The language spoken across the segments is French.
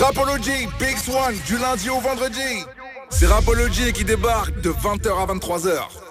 Rapology, Big Swan, du lundi au vendredi. C'est Rapology qui débarque de 20h à 23h.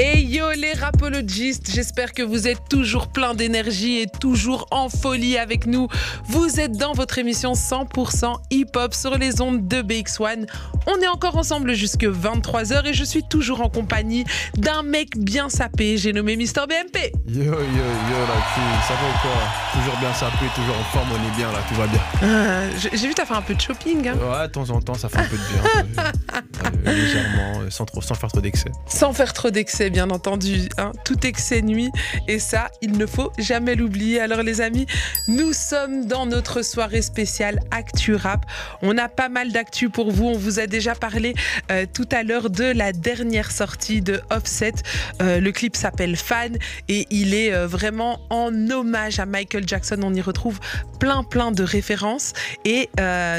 Et yo les rapologistes, j'espère que vous êtes toujours plein d'énergie et toujours en folie avec nous. Vous êtes dans votre émission 100% hip-hop sur les ondes de BX1. On est encore ensemble jusque 23h et je suis toujours en compagnie d'un mec bien sapé, j'ai nommé Mister BMP. Yo yo yo la fille, ça va ou quoi? Toujours bien sapé, toujours en forme, on est bien là, tout va bien. Euh, j'ai vu t'as fait un peu de shopping. Hein. Ouais, de temps en temps, ça fait un peu de bien. euh, légèrement, sans, trop, sans faire trop d'excès. Sans faire trop d'excès, bien entendu. Hein. Tout excès nuit. Et ça, il ne faut jamais l'oublier. Alors les amis, nous sommes dans notre soirée spéciale Actu Rap. On a pas mal d'actu pour vous. On vous a déjà parlé euh, tout à l'heure de la dernière sortie de Offset. Euh, le clip s'appelle Fan et il est euh, vraiment en hommage à Michael Jackson. On y retrouve plein plein de références et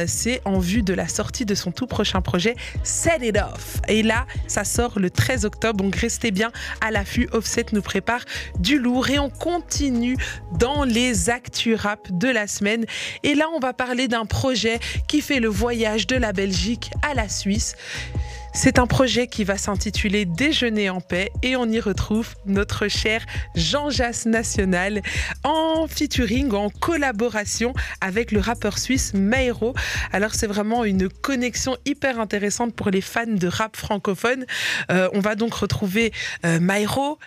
c'est en vue de la sortie de son tout prochain projet Set It Off. Et là, ça sort le 13 octobre. Donc restez bien à l'affût. Offset nous prépare du lourd et on continue dans les actus rap de la semaine. Et là, on va parler d'un projet qui fait le voyage de la Belgique à la Suisse. C'est un projet qui va s'intituler Déjeuner en paix et on y retrouve notre cher Jean Jass National en featuring, en collaboration avec le rappeur suisse Meiro. Alors c'est vraiment une connexion hyper intéressante pour les fans de rap francophone. Euh, on va donc retrouver euh, Meiro,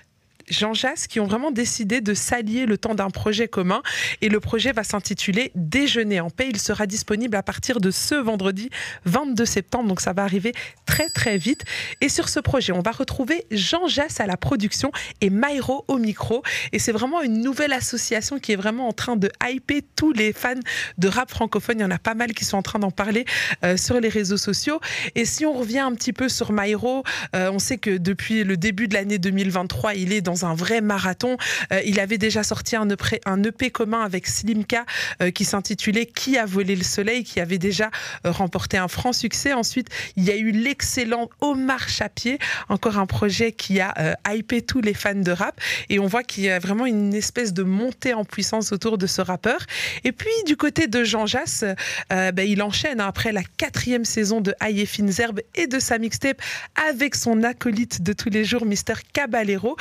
Jean Jass qui ont vraiment décidé de s'allier le temps d'un projet commun. Et le projet va s'intituler Déjeuner en paix. Il sera disponible à partir de ce vendredi 22 septembre. Donc ça va arriver très très vite. Et sur ce projet, on va retrouver Jean Jass à la production et Myro au micro. Et c'est vraiment une nouvelle association qui est vraiment en train de hyper tous les fans de rap francophone. Il y en a pas mal qui sont en train d'en parler euh, sur les réseaux sociaux. Et si on revient un petit peu sur Myro, euh, on sait que depuis le début de l'année 2023, il est dans un vrai marathon. Euh, il avait déjà sorti un EP, EP commun avec Slimka euh, qui s'intitulait Qui a volé le soleil, qui avait déjà euh, remporté un franc succès. Ensuite, il y a eu l'excellent Omar Chapier, encore un projet qui a hypé tous les fans de rap. Et on voit qu'il y a vraiment une espèce de montée en puissance autour de ce rappeur. Et puis, du côté de Jean Jass, ben, il enchaîne hein, après la quatrième saison de Aïe et et de sa mixtape avec son acolyte de tous les jours, Mister Caballero.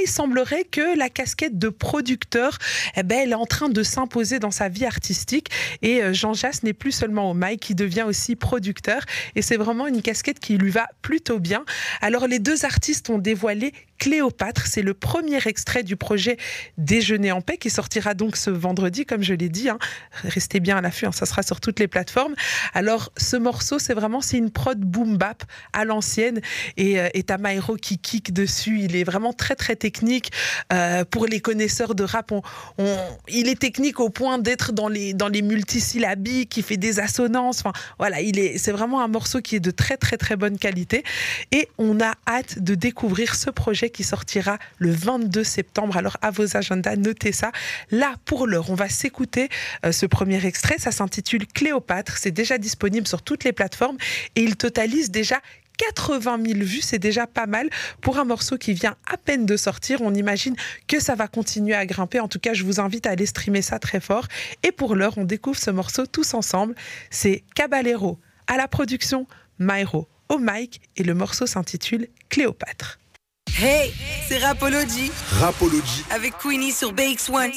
Il semblerait que la casquette de producteur, eh ben, elle est en train de s'imposer dans sa vie artistique. Et euh, Jean Jass n'est plus seulement au mic, il devient aussi producteur. Et c'est vraiment une casquette qui lui va plutôt bien. Alors les deux artistes ont dévoilé Cléopâtre. C'est le premier extrait du projet Déjeuner en paix qui sortira donc ce vendredi, comme je l'ai dit. Hein. Restez bien à l'affût, hein, ça sera sur toutes les plateformes. Alors ce morceau, c'est vraiment c'est une prod boom bap à l'ancienne et, euh, qui kick dessus. Il est vraiment très très technique. Euh, pour les connaisseurs de rap, il est technique au point d'être dans les dans les multisyllabiques, qui fait des assonances. Voilà, il est c'est vraiment un morceau qui est de très très très bonne qualité et on a hâte de découvrir ce projet qui sortira le 22 septembre. Alors à vos agendas, notez ça. Là, pour l'heure, on va s'écouter euh, ce premier extrait. Ça s'intitule Cléopâtre. C'est déjà disponible sur toutes les plateformes et il totalise déjà 80 000 vues, c'est déjà pas mal pour un morceau qui vient à peine de sortir. On imagine que ça va continuer à grimper. En tout cas, je vous invite à aller streamer ça très fort. Et pour l'heure, on découvre ce morceau tous ensemble. C'est Caballero à la production, Myro au mic et le morceau s'intitule Cléopâtre. Hey, c'est Rapology. Rapology. Avec Queenie sur BX1.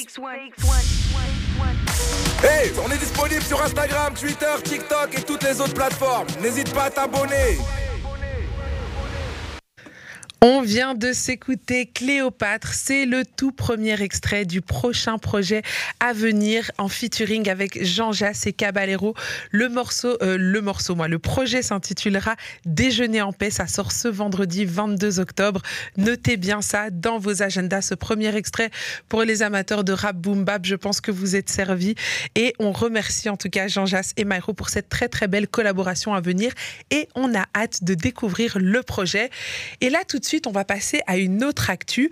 Hey, on est disponible sur Instagram, Twitter, TikTok et toutes les autres plateformes. N'hésite pas à t'abonner. On vient de s'écouter Cléopâtre, c'est le tout premier extrait du prochain projet à venir en featuring avec Jean Jass et Caballero. Le morceau, euh, le morceau, moi, le projet s'intitulera Déjeuner en paix. Ça sort ce vendredi 22 octobre. Notez bien ça dans vos agendas. Ce premier extrait pour les amateurs de rap boom bap. Je pense que vous êtes servis et on remercie en tout cas Jean Jass et Myro pour cette très très belle collaboration à venir et on a hâte de découvrir le projet. Et là tout de suite, on va passer à une autre actu.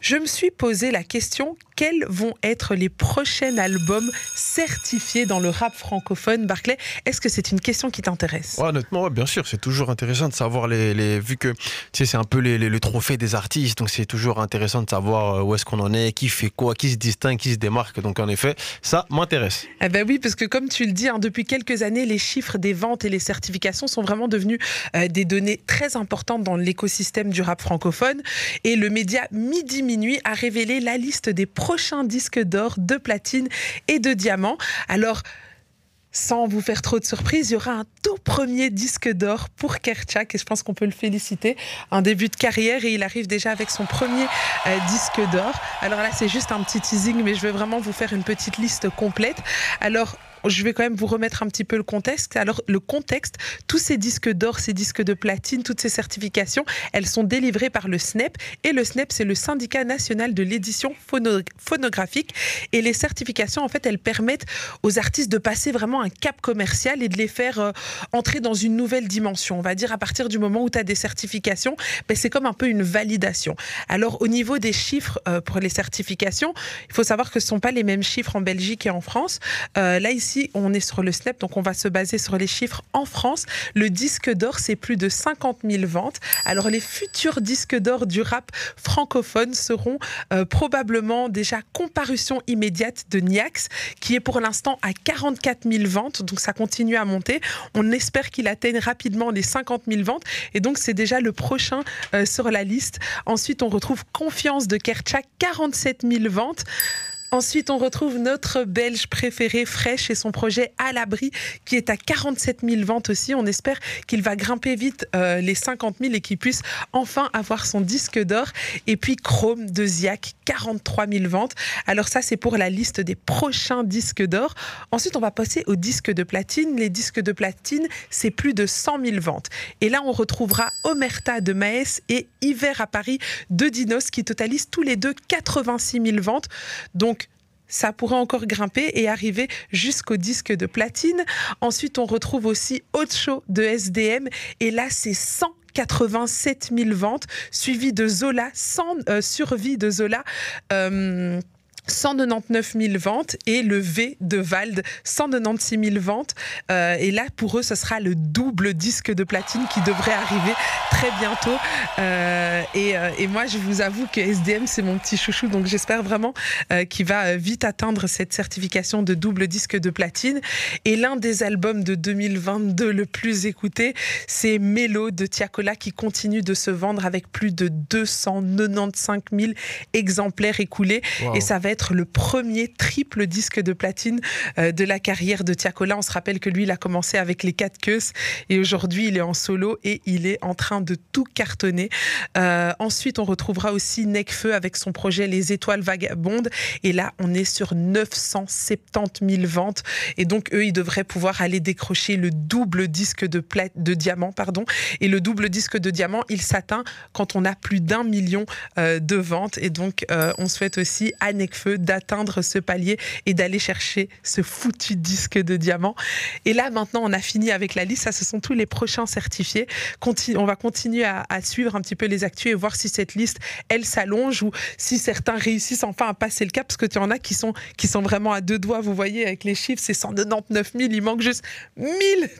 Je me suis posé la question quels vont être les prochains albums certifiés dans le rap francophone Barclay, est-ce que c'est une question qui t'intéresse? Ouais, Honnêtement, ouais, bien sûr, c'est toujours intéressant de savoir les, les vu que tu sais, c'est un peu les, les, le trophée des artistes, donc c'est toujours intéressant de savoir euh, où est-ce qu'on en est, qui fait quoi, qui se distingue, qui se démarque. Donc en effet, ça m'intéresse. Eh ben oui, parce que comme tu le dis, hein, depuis quelques années, les chiffres des ventes et les certifications sont vraiment devenus euh, des données très importantes dans l'écosystème du rap francophone. Et le média Midi Minuit a révélé la liste des prochains disques d'or, de platine et de diamants. Alors, sans vous faire trop de surprises, il y aura un tout premier disque d'or pour Kerchak et je pense qu'on peut le féliciter. Un début de carrière et il arrive déjà avec son premier euh, disque d'or. Alors là, c'est juste un petit teasing, mais je vais vraiment vous faire une petite liste complète. Alors, je vais quand même vous remettre un petit peu le contexte. Alors, le contexte, tous ces disques d'or, ces disques de platine, toutes ces certifications, elles sont délivrées par le SNEP. Et le SNEP, c'est le syndicat national de l'édition phonographique. Et les certifications, en fait, elles permettent aux artistes de passer vraiment un cap commercial et de les faire euh, entrer dans une nouvelle dimension. On va dire à partir du moment où tu as des certifications, ben, c'est comme un peu une validation. Alors, au niveau des chiffres euh, pour les certifications, il faut savoir que ce ne sont pas les mêmes chiffres en Belgique et en France. Euh, là, ici, ici, on est sur le SNEP, donc on va se baser sur les chiffres en France. Le disque d'or, c'est plus de 50 000 ventes. Alors, les futurs disques d'or du rap francophone seront euh, probablement déjà comparution immédiate de Niax, qui est pour l'instant à 44 000 ventes, donc ça continue à monter. On espère qu'il atteigne rapidement les 50 000 ventes, et donc c'est déjà le prochain euh, sur la liste. Ensuite, on retrouve Confiance de Kerchak, 47 000 ventes. Ensuite, on retrouve notre Belge préféré, Fresh, et son projet À l'abri, qui est à 47 000 ventes aussi. On espère qu'il va grimper vite euh, les 50 000 et qu'il puisse enfin avoir son disque d'or. Et puis Chrome de Ziak, 43 000 ventes. Alors ça, c'est pour la liste des prochains disques d'or. Ensuite, on va passer aux disques de platine. Les disques de platine, c'est plus de 100 000 ventes. Et là, on retrouvera Omerta de Maes et Hiver à Paris de Dinos, qui totalisent tous les deux 86 000 ventes. Donc, ça pourrait encore grimper et arriver jusqu'au disque de platine. Ensuite, on retrouve aussi Ocho de SDM et là, c'est 187 000 ventes, suivi de Zola, sans euh, survie de Zola. Euh, 199 000 ventes et le V de Vald 196 000 ventes. Euh, et là pour eux ce sera le double disque de platine qui devrait arriver très bientôt. Euh, et, euh, et, moi je vous avoue que SDM c'est mon petit chouchou donc j'espère vraiment qu'il va vite atteindre cette certification de double disque de platine. Et l'un des albums de 2022 le plus écouté c'est Mélo de Tiakola qui continue de se vendre avec plus de 295 000 exemplaires écoulés. Wow. et ça va être le premier triple disque de platine euh, de la carrière de Tiakola. On se rappelle que lui, il a commencé avec les quatre queues et aujourd'hui, il est en solo et il est en train de tout cartonner. Euh, ensuite, on retrouvera aussi Necfeu avec son projet Les Étoiles Vagabondes. Et là, on est sur 970 000 ventes. Et donc, eux, ils devraient pouvoir aller décrocher le double disque de, diamant. Pardon. Et le double disque de diamant, il s'atteint quand on a plus d'un million euh, de ventes. Et donc, on souhaite aussi à Necfeu d'atteindre ce palier et d'aller chercher ce foutu disque de diamant. Et là, maintenant, on a fini avec la liste. Ça, ce sont tous les prochains certifiés. Continu on va continuer à, à, suivre un petit peu les actus et voir si cette liste, elle s'allonge ou si certains réussissent enfin à passer le cap. Parce que tu en as qui sont, qui sont vraiment à deux doigts. Vous voyez, avec les chiffres, c'est 199 000. Il manque juste 1000,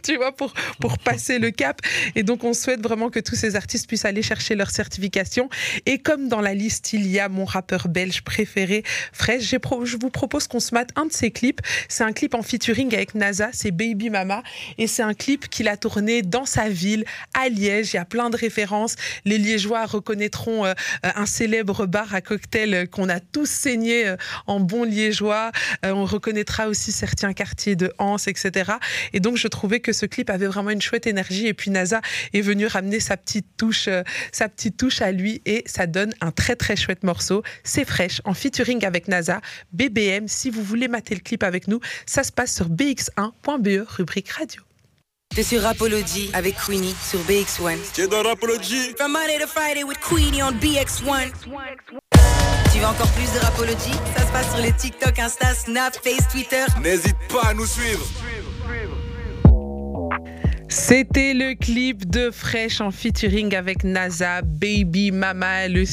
tu vois, pour, pour passer le cap. Et donc, on souhaite vraiment que tous ces artistes puissent aller chercher leur certification. Et comme dans la liste, il y a mon rappeur belge préféré, fraîche. Je vous propose qu'on se mate un de ses clips. C'est un clip en featuring avec NASA, c'est Baby Mama. Et c'est un clip qu'il a tourné dans sa ville, à Liège. Il y a plein de références. Les Liégeois reconnaîtront euh, un célèbre bar à cocktail qu'on a tous saigné euh, en bon liégeois. Euh, on reconnaîtra aussi certains quartiers de Anse, etc. Et donc, je trouvais que ce clip avait vraiment une chouette énergie. Et puis, NASA est venu ramener sa petite touche, sa petite touche à lui. Et ça donne un très, très chouette morceau. C'est fraîche, en featuring avec NASA, BBM. Si vous voulez mater le clip avec nous, ça se passe sur bx1.be, rubrique radio. T'es sur Rapology avec Queenie sur BX1. T'es dans Rapology. From Monday to Friday with Queenie on BX1. Tu veux encore plus de Rapology? Ça se passe sur les TikTok, Insta, Snap, Face, Twitter. N'hésite pas à nous suivre. C'était le clip de Fresh en featuring avec NASA, Baby Mama. Le,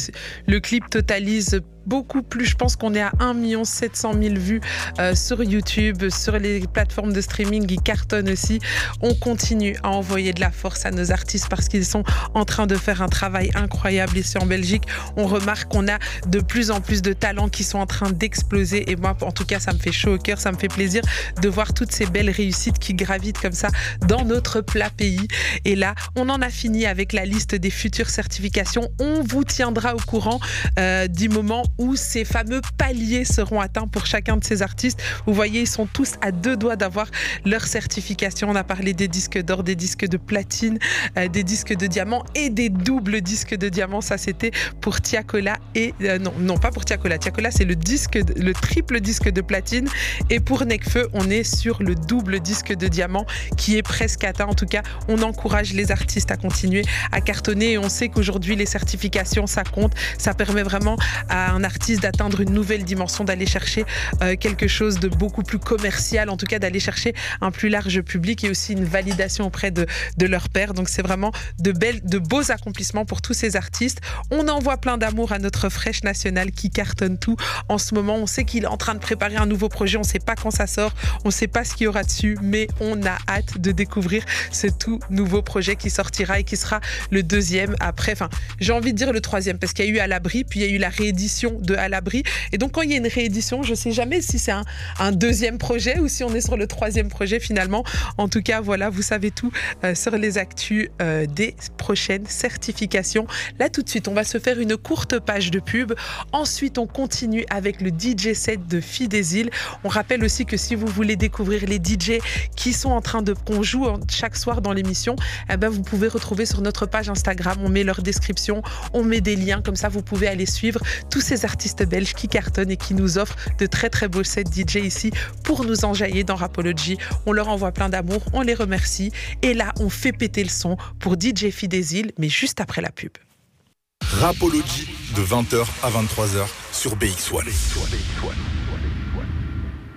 le clip totalise beaucoup plus. Je pense qu'on est à 1 700 000 vues euh, sur YouTube, sur les plateformes de streaming. Ils cartonnent aussi. On continue à envoyer de la force à nos artistes parce qu'ils sont en train de faire un travail incroyable ici en Belgique. On remarque qu'on a de plus en plus de talents qui sont en train d'exploser. Et moi, en tout cas, ça me fait chaud au cœur. Ça me fait plaisir de voir toutes ces belles réussites qui gravitent comme ça dans notre plat pays. Et là, on en a fini avec la liste des futures certifications. On vous tiendra au courant euh, du moment où ces fameux paliers seront atteints pour chacun de ces artistes. Vous voyez, ils sont tous à deux doigts d'avoir leur certification. On a parlé des disques d'or, des disques de platine, euh, des disques de diamant et des doubles disques de diamant. Ça, c'était pour Tiakola et euh, non, non pas pour Tiakola. Tiakola, c'est le disque, le triple disque de platine. Et pour Necfeu, on est sur le double disque de diamant qui est presque atteint. En tout cas, on encourage les artistes à continuer à cartonner. Et on sait qu'aujourd'hui, les certifications, ça compte. Ça permet vraiment à un artiste d'atteindre une nouvelle dimension, d'aller chercher euh, quelque chose de beaucoup plus commercial, en tout cas d'aller chercher un plus large public et aussi une validation auprès de, de leur père. Donc c'est vraiment de, belles, de beaux accomplissements pour tous ces artistes. On envoie plein d'amour à notre fraîche nationale qui cartonne tout en ce moment. On sait qu'il est en train de préparer un nouveau projet. On ne sait pas quand ça sort. On ne sait pas ce qu'il y aura dessus, mais on a hâte de découvrir ce tout nouveau projet qui sortira et qui sera le deuxième après. Enfin, j'ai envie de dire le troisième parce qu'il y a eu À l'abri, puis il y a eu la réédition de À l'abri. Et donc, quand il y a une réédition, je ne sais jamais si c'est un, deuxième projet ou si on est sur le troisième projet finalement. En tout cas, voilà, vous savez tout euh, sur les actus euh, des prochaines certifications. Là, tout de suite, on va se faire une courte page de pub. Ensuite, on continue avec le DJ set de Fidésil. On rappelle aussi que si vous voulez découvrir les DJ qui sont en train de qu'on joue chaque soir dans l'émission, eh ben, vous pouvez retrouver sur notre page Instagram. On met leur description, on met des liens comme ça, vous pouvez aller suivre tous ces artistes belges qui cartonnent et qui nous offrent de très très beaux sets DJ ici pour nous enjailler dans Rapology. On leur envoie plein d'amour, on les remercie et là on fait péter le son pour DJ Fidésil, mais juste après la pub. Rapology de 20h à 23h sur BX1.